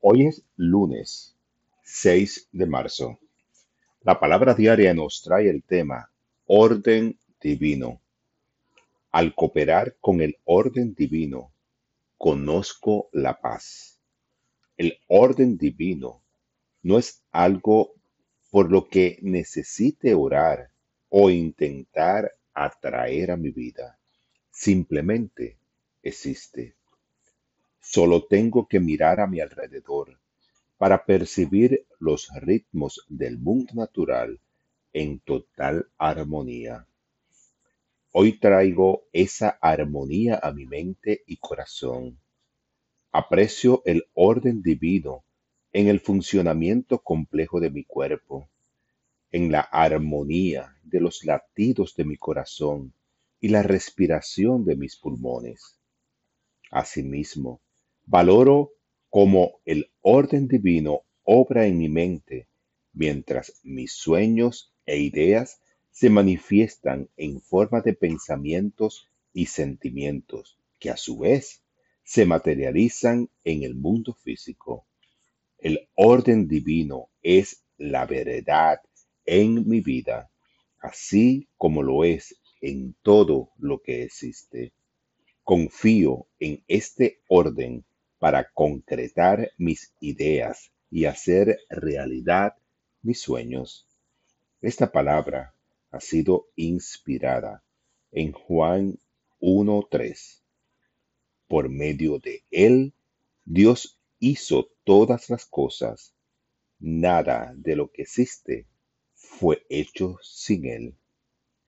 Hoy es lunes 6 de marzo. La palabra diaria nos trae el tema orden divino. Al cooperar con el orden divino, conozco la paz. El orden divino no es algo por lo que necesite orar o intentar atraer a mi vida. Simplemente existe. Solo tengo que mirar a mi alrededor para percibir los ritmos del mundo natural en total armonía. Hoy traigo esa armonía a mi mente y corazón. Aprecio el orden divino en el funcionamiento complejo de mi cuerpo, en la armonía de los latidos de mi corazón y la respiración de mis pulmones. Asimismo, Valoro cómo el orden divino obra en mi mente mientras mis sueños e ideas se manifiestan en forma de pensamientos y sentimientos que a su vez se materializan en el mundo físico. El orden divino es la verdad en mi vida, así como lo es en todo lo que existe. Confío en este orden para concretar mis ideas y hacer realidad mis sueños. Esta palabra ha sido inspirada en Juan 1.3. Por medio de él, Dios hizo todas las cosas. Nada de lo que existe fue hecho sin él.